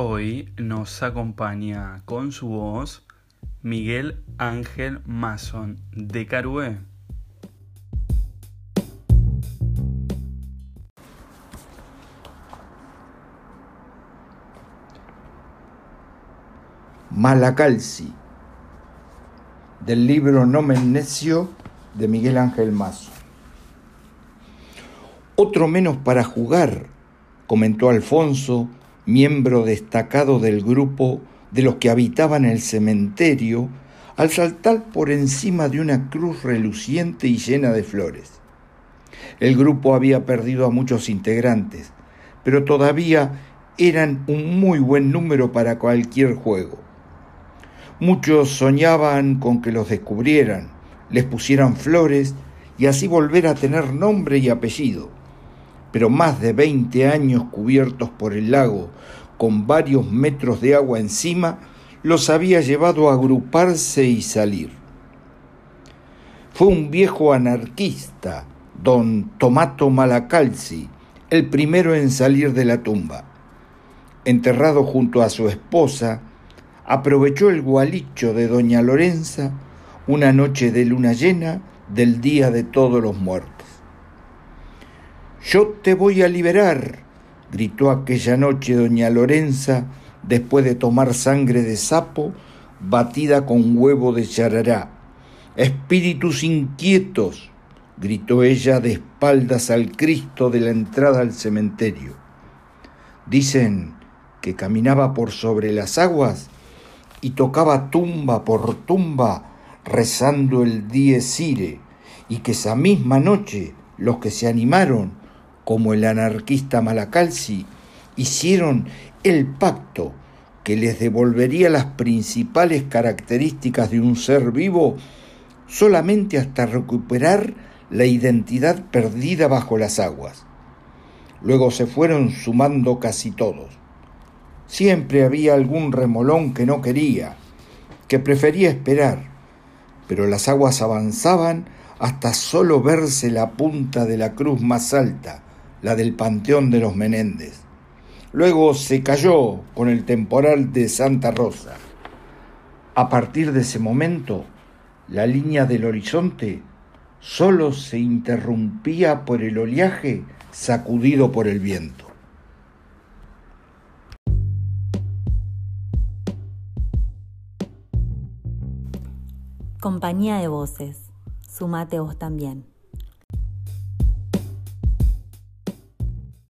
Hoy nos acompaña con su voz Miguel Ángel Mason de Carué. Malacalci, del libro Nomen Necio de Miguel Ángel Mazo. Otro menos para jugar, comentó Alfonso, miembro destacado del grupo de los que habitaban el cementerio, al saltar por encima de una cruz reluciente y llena de flores. El grupo había perdido a muchos integrantes, pero todavía eran un muy buen número para cualquier juego. Muchos soñaban con que los descubrieran, les pusieran flores y así volver a tener nombre y apellido. Pero más de 20 años cubiertos por el lago, con varios metros de agua encima, los había llevado a agruparse y salir. Fue un viejo anarquista, don Tomato Malacalci, el primero en salir de la tumba. Enterrado junto a su esposa, aprovechó el gualicho de doña Lorenza una noche de luna llena del Día de Todos los Muertos. Yo te voy a liberar, gritó aquella noche doña Lorenza después de tomar sangre de sapo batida con huevo de charará. Espíritus inquietos, gritó ella de espaldas al Cristo de la entrada al cementerio. Dicen que caminaba por sobre las aguas y tocaba tumba por tumba rezando el dies ire, y que esa misma noche los que se animaron, como el anarquista Malacalci, hicieron el pacto que les devolvería las principales características de un ser vivo solamente hasta recuperar la identidad perdida bajo las aguas. Luego se fueron sumando casi todos. Siempre había algún remolón que no quería, que prefería esperar, pero las aguas avanzaban hasta solo verse la punta de la cruz más alta, la del Panteón de los Menéndez. Luego se cayó con el temporal de Santa Rosa. A partir de ese momento, la línea del horizonte solo se interrumpía por el oleaje sacudido por el viento. Compañía de voces. Sumate vos también.